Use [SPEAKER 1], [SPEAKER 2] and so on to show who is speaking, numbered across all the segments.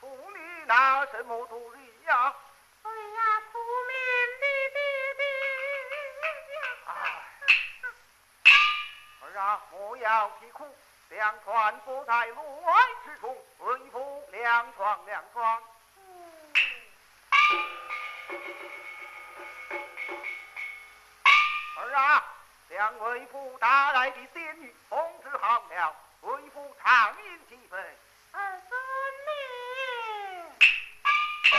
[SPEAKER 1] 家的生意，父女拿什么度日呀？
[SPEAKER 2] 哎呀，苦命的
[SPEAKER 1] 呀！儿啊，莫要啼哭，两船不在路外之中，为父两床两床。儿啊，两位父打来的仙女通知好了，为父长饮几杯。
[SPEAKER 2] 儿孙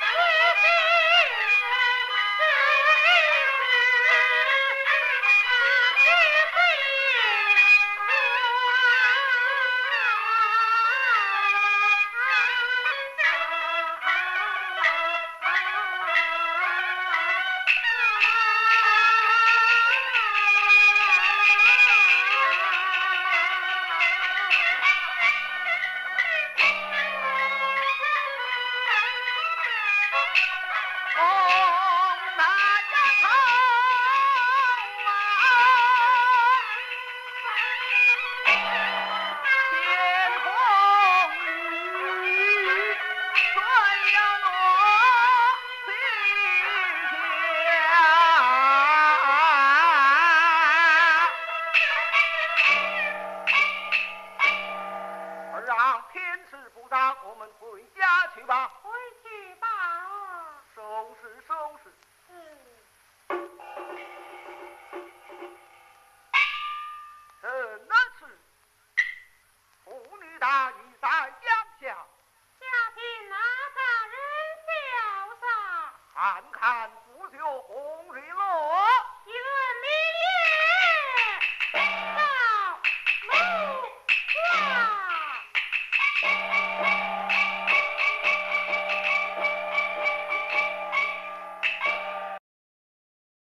[SPEAKER 1] Hey!